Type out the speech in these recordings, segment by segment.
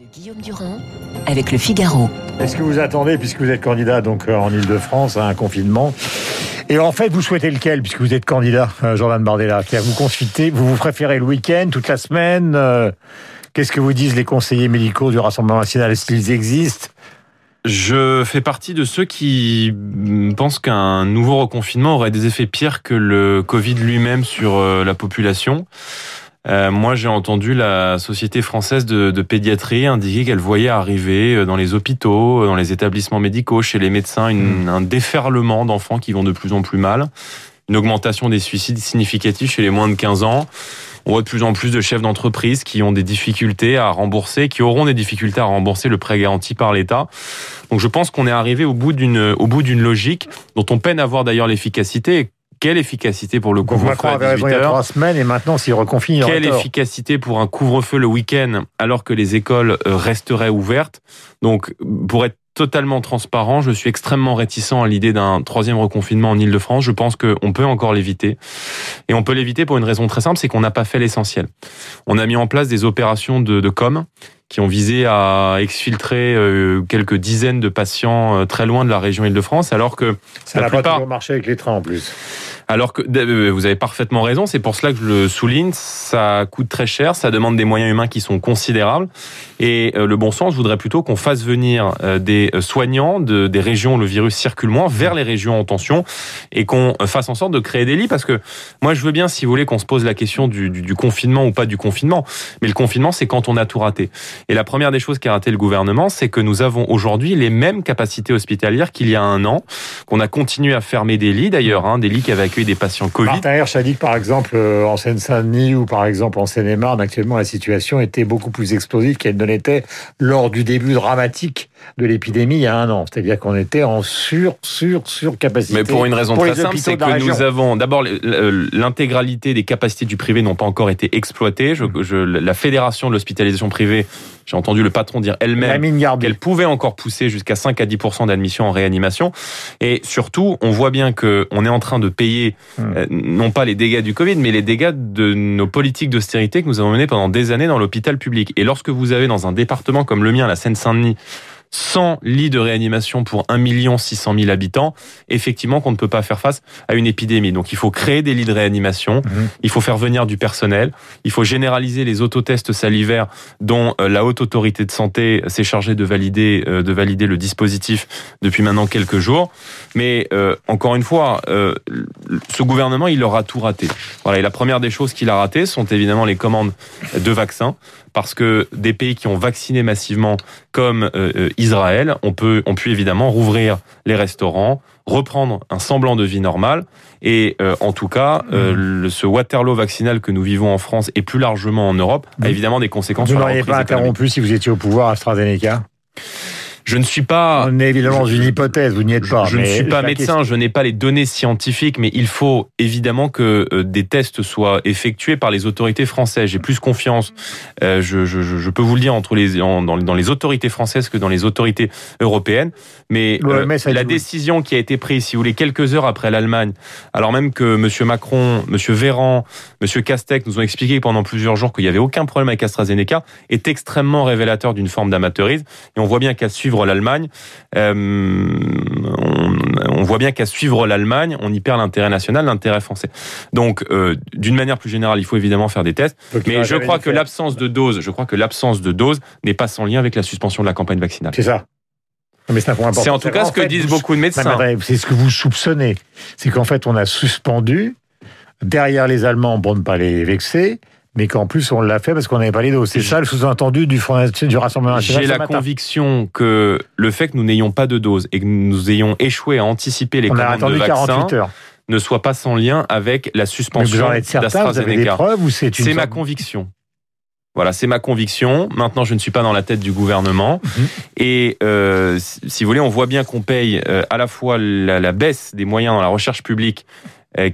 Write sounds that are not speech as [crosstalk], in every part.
de Guillaume Durand avec le Figaro. Est-ce que vous attendez, puisque vous êtes candidat donc euh, en Ile-de-France, à un confinement Et en fait, vous souhaitez lequel, puisque vous êtes candidat, euh, Jordan Bardella Vous consultez, vous vous préférez le week-end, toute la semaine euh, Qu'est-ce que vous disent les conseillers médicaux du Rassemblement national Est-ce qu'ils existent je fais partie de ceux qui pensent qu'un nouveau reconfinement aurait des effets pires que le Covid lui-même sur la population. Euh, moi, j'ai entendu la Société française de, de pédiatrie indiquer qu'elle voyait arriver euh, dans les hôpitaux, euh, dans les établissements médicaux, chez les médecins, une, mmh. un déferlement d'enfants qui vont de plus en plus mal, une augmentation des suicides significatifs chez les moins de 15 ans. On voit de plus en plus de chefs d'entreprise qui ont des difficultés à rembourser, qui auront des difficultés à rembourser le prêt garanti par l'État. Donc je pense qu'on est arrivé au bout d'une au bout d'une logique dont on peine à voir d'ailleurs l'efficacité quelle efficacité pour le couvre-feu à 18 il y a trois semaines et maintenant s'il reconfine, Quelle efficacité pour un couvre-feu le week-end alors que les écoles euh, resteraient ouvertes? Donc, pour être totalement transparent. Je suis extrêmement réticent à l'idée d'un troisième reconfinement en Ile-de-France. Je pense qu'on peut encore l'éviter. Et on peut l'éviter pour une raison très simple, c'est qu'on n'a pas fait l'essentiel. On a mis en place des opérations de, de com qui ont visé à exfiltrer euh, quelques dizaines de patients euh, très loin de la région Île-de-France, alors que ça n'a pas toujours marché avec les trains en plus. Alors que euh, vous avez parfaitement raison, c'est pour cela que je le souligne, ça coûte très cher, ça demande des moyens humains qui sont considérables. Et euh, le bon sens voudrait plutôt qu'on fasse venir euh, des soignants de, des régions où le virus circule moins vers les régions en tension et qu'on fasse en sorte de créer des lits. Parce que moi, je veux bien, si vous voulez, qu'on se pose la question du, du, du confinement ou pas du confinement. Mais le confinement, c'est quand on a tout raté. Et la première des choses qu'a raté le gouvernement, c'est que nous avons aujourd'hui les mêmes capacités hospitalières qu'il y a un an, qu'on a continué à fermer des lits d'ailleurs, hein, des lits qui avaient des patients Covid. Que, par exemple, euh, en Seine-Saint-Denis ou par exemple en Seine-et-Marne, actuellement, la situation était beaucoup plus explosive qu'elle ne l'était lors du début dramatique de l'épidémie il y a un an. C'est-à-dire qu'on était en sur, sur, sur capacité. Mais pour une raison très simple, c'est que nous avons d'abord l'intégralité des capacités du privé n'ont pas encore été exploitées. Je, je, la fédération de l'hospitalisation privée j'ai entendu le patron dire elle-même qu'elle pouvait encore pousser jusqu'à 5 à 10 d'admission en réanimation. Et surtout, on voit bien que on est en train de payer hmm. euh, non pas les dégâts du Covid, mais les dégâts de nos politiques d'austérité que nous avons menées pendant des années dans l'hôpital public. Et lorsque vous avez dans un département comme le mien, la Seine-Saint-Denis, 100 lits de réanimation pour 1 600 000 habitants, effectivement qu'on ne peut pas faire face à une épidémie. Donc il faut créer des lits de réanimation, mhm. il faut faire venir du personnel, il faut généraliser les autotests salivaires dont euh, la haute autorité de santé s'est chargée de valider, euh, de valider le dispositif depuis maintenant quelques jours. Mais euh, encore une fois, ce gouvernement, il aura tout raté. Voilà, et la première des choses qu'il a ratées sont évidemment les commandes de vaccins parce que des pays qui ont vacciné massivement, comme euh, euh, Israël, on peut, on pu évidemment rouvrir les restaurants, reprendre un semblant de vie normale. Et euh, en tout cas, mmh. ce Waterloo vaccinal que nous vivons en France et plus largement en Europe a évidemment des conséquences. Vous n'auriez pas interrompu si vous étiez au pouvoir AstraZeneca? Je ne suis pas. On est évidemment dans une hypothèse, vous n'y êtes pas. Je, ne suis pas médecin, je n'ai pas les données scientifiques, mais il faut évidemment que euh, des tests soient effectués par les autorités françaises. J'ai plus confiance, euh, je, je, je, peux vous le dire, entre les, dans, dans, les autorités françaises que dans les autorités européennes. Mais euh, la décision qui a été prise, si vous voulez, quelques heures après l'Allemagne, alors même que M. Macron, M. Véran, M. Castex nous ont expliqué pendant plusieurs jours qu'il n'y avait aucun problème avec AstraZeneca, est extrêmement révélateur d'une forme d'amateurisme. Et on voit bien qu'à suivre l'Allemagne, euh, on, voit bien qu'à suivre l'Allemagne, on y perd l'intérêt national, l'intérêt français. Donc, euh, d'une manière plus générale, il faut évidemment faire des tests, mais je crois que l'absence de dose, je crois que l'absence de dose n'est pas sans lien avec la suspension de la campagne vaccinale. C'est ça. C'est en tout cas ce que disent beaucoup de médecins. C'est ce que vous soupçonnez. C'est qu'en fait, on a suspendu derrière les Allemands pour ne pas les vexer mais qu'en plus on l'a fait parce qu'on n'avait pas les doses. C'est ça le sous-entendu du, du Rassemblement national. J'ai la conviction que le fait que nous n'ayons pas de doses et que nous ayons échoué à anticiper les on commandes de vaccins ne soit pas sans lien avec la suspension d'AstraZeneca. C'est ma conviction. Voilà, c'est ma conviction. Maintenant, je ne suis pas dans la tête du gouvernement. Mhm. Et euh, si vous voulez, on voit bien qu'on paye euh, à la fois la, la, baisse des moyens dans la recherche publique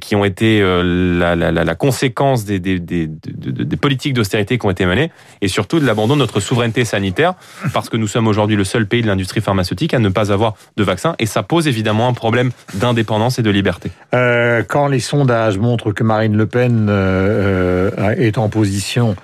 qui ont été euh, la, conséquence des, politiques d'austérité qui ont été menées, et surtout de l'abandon de notre souveraineté sanitaire, parce que nous sommes aujourd'hui le seul pays de l'industrie pharmaceutique à ne pas avoir de vaccin, et ça pose évidemment un problème d'indépendance et de liberté. Euh, quand les sondages montrent que Marine Le Pen euh, est en position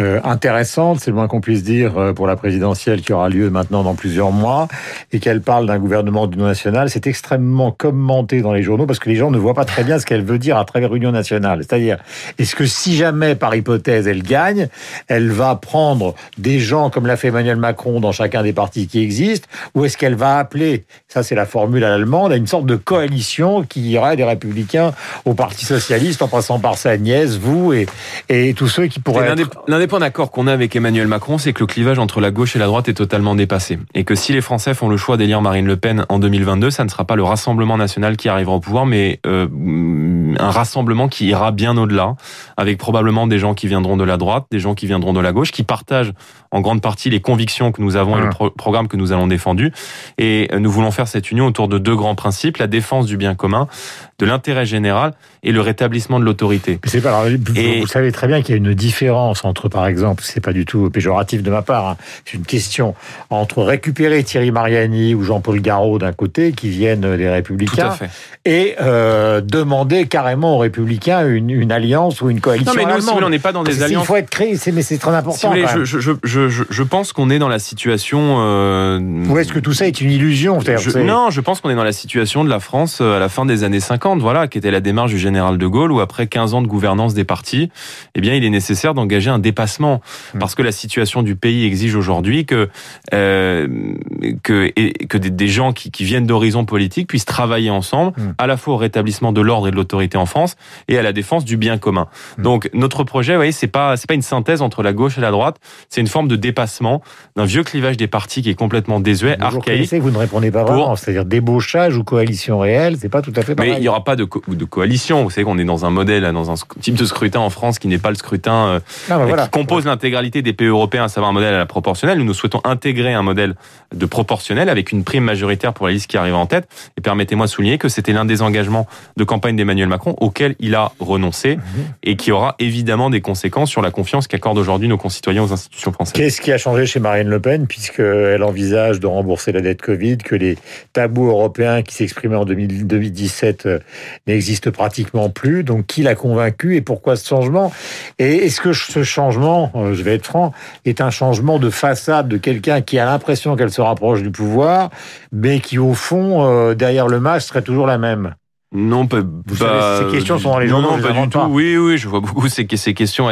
euh, intéressante, c'est le moins qu'on puisse dire, euh, pour la présidentielle qui aura lieu maintenant dans plusieurs mois, et qu'elle parle d'un gouvernement d'union nationale. C'est extrêmement commenté dans les journaux parce que les gens ne voient pas très bien ce qu'elle veut dire à travers union nationale. C'est-à-dire, est-ce que si jamais, par hypothèse, elle gagne, elle va prendre des gens comme l'a fait Emmanuel Macron dans chacun des partis qui existent, ou est-ce qu'elle va appeler, ça c'est la formule à l'allemande, à une sorte de coalition qui irait des républicains au Parti socialiste en passant par sa nièce, vous et, et tous ceux qui pourraient être... Des points d'accord qu'on a avec Emmanuel Macron, c'est que le clivage entre la gauche et la droite est totalement dépassé. Et que si les Français font le choix d'élire Marine Le Pen en 2022, ça ne sera pas le Rassemblement national qui arrivera au pouvoir, mais euh, un rassemblement qui ira bien au-delà, avec probablement des gens qui viendront de la droite, des gens qui viendront de la gauche, qui partagent en grande partie les convictions que nous avons et le programme que nous allons défendu. Et nous voulons faire cette union autour de deux grands principes, la défense du bien commun, de l'intérêt général et le rétablissement de l'autorité. C'est pas, vous, savez très bien qu'il y a une différence entre, par exemple, c'est pas du tout péjoratif de ma part, hein, c'est une question entre récupérer Thierry Mariani ou Jean-Paul Garot d'un côté, qui viennent des Républicains, et euh, demander carrément aux Républicains une, une, alliance ou une coalition. Non, mais nous, si on n'est pas dans des alliances. Il faut être créé, mais c'est très important. Si voulez, je, je, je, je, pense qu'on est dans la situation. Euh, ou est-ce que tout ça est une illusion Non, je pense qu'on est dans la situation de la France euh, à la fin des années 50, voilà, qui était la démarche du général de Gaulle, où après 15 ans de gouvernance des partis, eh bien, il est nécessaire d'engager un dépassement, hmm. parce que la situation du pays exige aujourd'hui que euh, que et, que des, gens qui, qui viennent d'horizons politiques puissent travailler ensemble, hmm. à la fois au rétablissement de l'ordre et de l'autorité en France, et à la défense du bien commun. Hmm. Donc, notre projet, vous voyez, c'est pas c'est pas une synthèse entre la gauche et la droite, c'est une forme de dépassement d'un vieux clivage des partis qui est complètement désuet, archaïque. Vous ne répondez pas vraiment, c'est-à-dire débauchage ou coalition réelle, c'est pas tout à fait pareil. Mais aura pas de, de coalition. Vous savez qu'on est dans un modèle, dans un type de scrutin en France qui n'est pas le scrutin euh, ah, qui compose l'intégralité des pays européens, à savoir un modèle à la proportionnelle. Nous, nous souhaitons intégrer un modèle de proportionnel avec une prime majoritaire pour la liste qui arrive en tête. Et permettez-moi de souligner que c'était l'un des engagements de campagne d'Emmanuel Macron auquel il a renoncé mhm. et qui aura évidemment des conséquences sur la confiance qu'accordent aujourd'hui nos concitoyens aux institutions françaises. Qu'est-ce qui a changé chez Marine Le Pen puisqu'elle envisage de rembourser la dette Covid, que les tabous européens qui s'exprimaient en 2017 n'existent pratiquement plus. Donc, qui l'a convaincu et pourquoi ce changement? Et est-ce que ce changement, euh, je vais être franc, est un changement de façade de quelqu'un qui a l'impression qu'elle se rapproche du pouvoir, mais qui, au fond, euh, derrière le masque, serait toujours la même? Non, pas. Vous savez, ces questions sont dans les journaux. Non, pas du tout. Oui, oui, je vois beaucoup ces, ces questions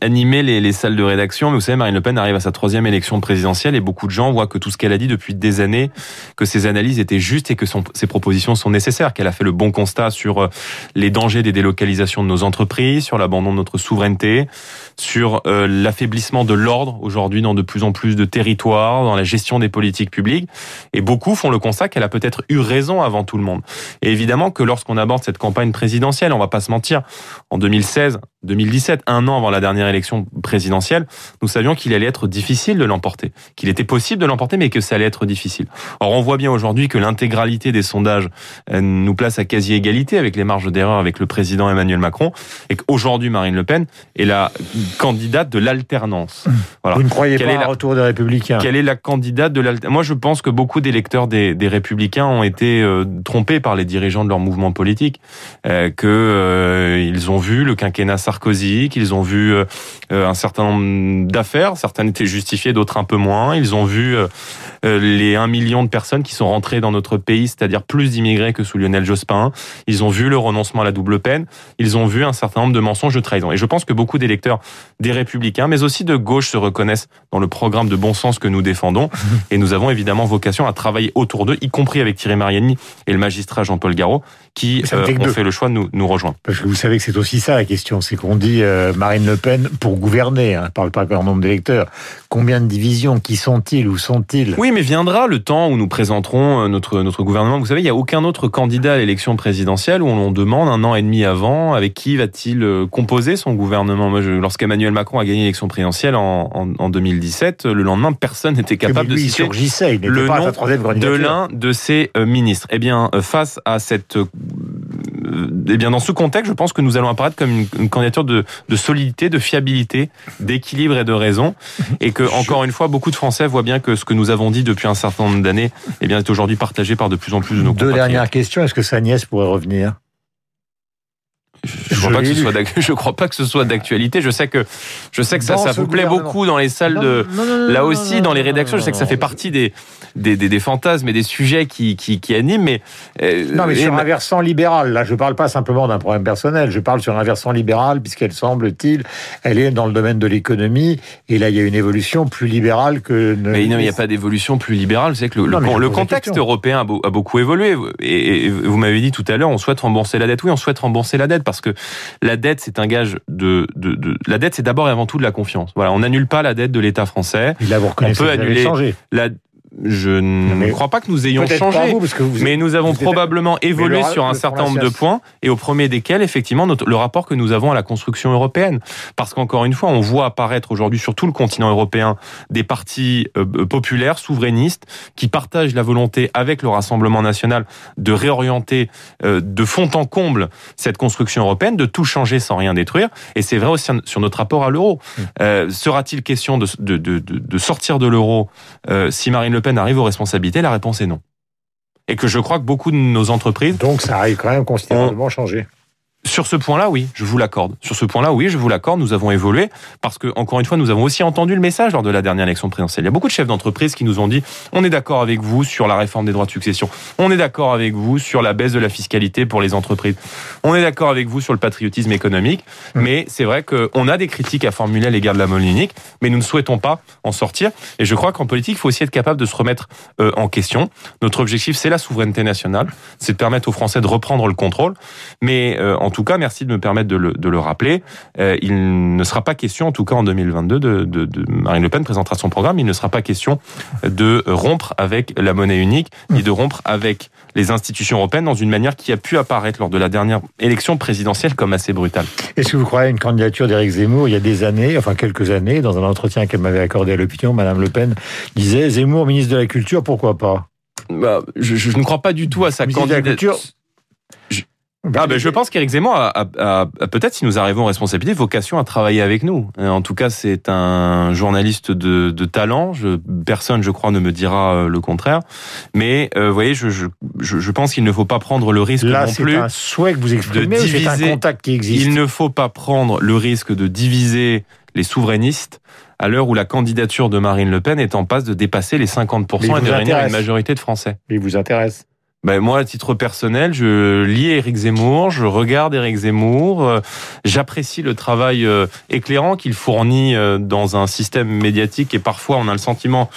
animer les, les, salles de rédaction. Mais vous savez, Marine Le Pen arrive à sa troisième élection présidentielle et beaucoup de gens voient que tout ce qu'elle a dit depuis des années, que ses analyses étaient justes et que son, ses propositions sont nécessaires. Qu'elle a fait le bon constat sur euh, les dangers des délocalisations de nos entreprises, sur l'abandon de notre souveraineté, sur euh, l'affaiblissement de l'ordre aujourd'hui dans de plus en plus de territoires, dans la gestion des politiques publiques. Et beaucoup font le constat qu'elle a peut-être eu raison avant tout le monde. Et évidemment que lorsque qu'on aborde cette campagne présidentielle. On va pas se mentir. En 2016, 2017, un an avant la dernière élection présidentielle, nous savions qu'il allait être difficile de l'emporter, qu'il était possible de l'emporter, mais que ça allait être difficile. Or, on voit bien aujourd'hui que l'intégralité des sondages euh, nous place à quasi-égalité avec les marges d'erreur avec le président Emmanuel Macron, et qu'aujourd'hui, Marine Le Pen est la candidate de l'alternance. Voilà. Vous ne croyez pas au retour des Républicains? Quelle est la candidate de l'alternance Moi, je pense que beaucoup d'électeurs des, des Républicains ont été euh, trompés par les dirigeants de leur mouvement politique, euh, que euh, ils ont vu le quinquennat Sarkozy, qu'ils ont vu euh, un certain nombre d'affaires, certaines étaient justifiées, d'autres un peu moins. Ils ont vu les 1 million de personnes qui sont rentrées dans notre pays, c'est-à-dire plus d'immigrés que sous Lionel Jospin. Ils ont vu le renoncement à la double peine. Ils ont vu un certain nombre de mensonges de trahison. Et je pense que beaucoup d'électeurs des Républicains, mais aussi de gauche, se reconnaissent dans le programme de bon sens que nous défendons. [laughs] Et nous avons évidemment vocation à travailler autour d'eux, y compris avec Thierry Mariani et le magistrat Jean-Paul Garot, qui euh, ont fait le choix de nous, nous rejoindre. Parce que vous savez que c'est aussi ça la question, c'est qu'on dit euh, Marine Le Pen pour gouverner, hein, parle pas un nombre d'électeurs. Combien de divisions Qui sont-ils Où sont-ils? Oui, mais viendra le temps où nous présenterons euh, notre, notre gouvernement. Vous savez, il n'y a aucun autre candidat à l'élection présidentielle où on demande un an et demi avant avec qui va-t-il euh, composer son gouvernement? Lorsqu'Emmanuel Macron a gagné l'élection présidentielle en, en, en, 2017, le lendemain, personne n'était capable de citer le nom de l'un de ses ministres. Eh bien, face à cette euh, eh bien, dans ce contexte, je pense que nous allons apparaître comme une, candidature de, solidité, de fiabilité, d'équilibre et de raison, et que encore une fois, beaucoup de Français voient bien que ce que nous avons dit depuis un certain nombre d'années, eh bien, est aujourd'hui partagé par de plus en plus de nos Deux dernières questions. Est-ce que sa nièce pourrait revenir? Je crois, [laughs] je crois pas que ce soit d'actualité. Je sais que je sais que ça, ça vous plaît beaucoup dans les salles de. là aussi, dans les rédactions, je sais que ça fait partie des des, des, des fantasmes et des sujets qui, qui, qui animent. Mais euh, non, mais sur un versant libéral. Là, je parle pas simplement d'un problème personnel. Je parle sur un versant libéral, puisqu'elle semble-t-il, elle est dans le domaine de l'économie. Et là, il y a une évolution plus libérale que. Mais non, il n'y a pas d'évolution plus libérale. Vous savez que le, le, contexte européen a, beaucoup évolué. Et, et vous m'avez dit tout à l'heure, on souhaite rembourser la dette. Oui, on souhaite rembourser la dette parce que la dette, c'est un gage de, de, de... la dette, c'est d'abord et avant tout de la confiance. Voilà, on n'annule pas la dette de l'État français. Il on peut annuler la je ne crois pas que nous ayons changé, mais nous avons probablement évolué sur un certain nombre de points, et au premier desquels, effectivement, notre, le rapport que nous avons à la construction européenne. Parce qu'encore une fois, on voit apparaître aujourd'hui sur tout le continent européen des partis euh, euh, populaires, souverainistes, qui partagent la volonté avec le Rassemblement national de réorienter euh, de fond en comble cette construction européenne, de tout changer sans rien détruire. Et c'est vrai aussi sur notre rapport à l'euro. Mmh. Sera-t-il question de, de, de, de, sortir de l'euro si Marine Le Pen arrive aux responsabilités La réponse est non. Et que je crois que beaucoup de nos entreprises... Donc ça arrive quand même considérablement changer. Sur ce point-là, oui, je vous l'accorde. Sur ce point-là, oui, je vous l'accorde. Nous avons évolué parce que, encore une fois, nous avons aussi entendu le message lors de la dernière élection présidentielle. Il y a beaucoup de chefs d'entreprise qui nous ont dit on est d'accord avec vous sur la réforme des droits de succession. On est d'accord avec vous sur la baisse de la fiscalité pour les entreprises. On est d'accord avec vous sur le patriotisme économique. Mmh. Mais c'est vrai qu'on a des critiques à formuler à l'égard de la monnaie unique, mais nous ne souhaitons pas en sortir. Et je crois qu'en politique, il faut aussi être capable de se remettre euh, en question. Notre objectif, c'est la souveraineté nationale, c'est de permettre aux Français de reprendre le contrôle. Mais euh, en tout cas, merci de me permettre de le, de le rappeler. Euh, il ne sera pas question, en tout cas en 2022, de, de, de, Marine Le Pen présentera son programme. Il ne sera pas question de rompre avec la monnaie unique, ni de rompre avec les institutions européennes dans une manière qui a pu apparaître lors de la dernière élection présidentielle comme assez brutale. Est-ce que vous croyez à une candidature d'Éric Zemmour il y a des années, enfin quelques années, dans un entretien qu'elle m'avait accordé à l'opinion, Madame Le Pen disait Zemmour, ministre de la Culture, pourquoi pas? Bah, je, je, ne crois pas du tout à sa candidature. Ah ben, je pense qu'Éric Zemmour a, a, peut-être, si nous arrivons aux responsabilités, vocation à travailler avec nous. Euh, en tout cas, c'est un journaliste de, de talent. Je, personne, je crois, ne me dira euh, le contraire. Mais euh, vous voyez, je, je, je pense qu'il ne faut pas prendre le risque Là, non plus. un souhait que vous exprimez. C'est un contact qui existe. Il ne faut pas prendre le risque de diviser les souverainistes à l'heure où la candidature de Marine Le Pen est en passe de dépasser les 50% et de réunir une majorité de Français. Il vous intéresse ben moi, à titre personnel, je lis Éric Zemmour, je regarde Éric Zemmour, euh, j'apprécie le travail euh, éclairant qu'il fournit euh, dans un système médiatique et parfois on a le sentiment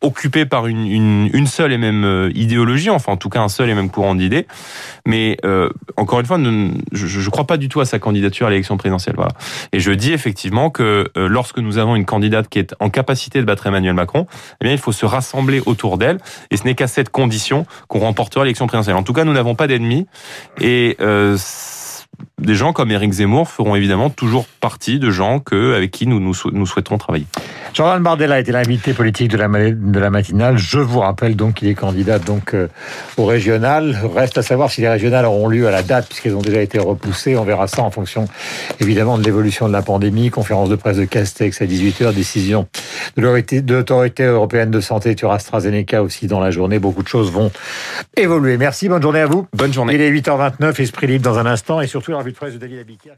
occupé par une, seule et même idéologie, enfin en tout cas un seul et même courant d'idées. Mais encore une fois, je ne crois pas du tout à sa candidature à l'élection présidentielle. Voilà. Et je dis effectivement que lorsque nous avons une candidate qui est en capacité de battre Emmanuel Macron, eh bien il faut se rassembler autour d'elle. Et ce n'est qu'à cette condition qu'on remportera En tout cas, nous n'avons pas d'ennemis. Et euh, des gens comme Éric Zemmour feront évidemment toujours partie de gens que, avec qui nous, nous, nous souhaiterons travailler. Jordan Bardella était l'invité politique de la, de la matinale. Je vous rappelle donc qu'il est candidat donc euh, au régional. Reste à savoir si les régionales auront lieu à la date puisqu'elles ont déjà été repoussées. On verra ça en fonction évidemment de l'évolution de la pandémie. Conférence de presse de Castex à 18h, décision de l'autorité européenne de santé sur AstraZeneca aussi dans la journée. Beaucoup de choses vont évoluer. Merci, bonne journée à vous. Bonne journée. Il est 8h29, Esprit Libre dans un instant et surtout la revue de presse de David Abiquière.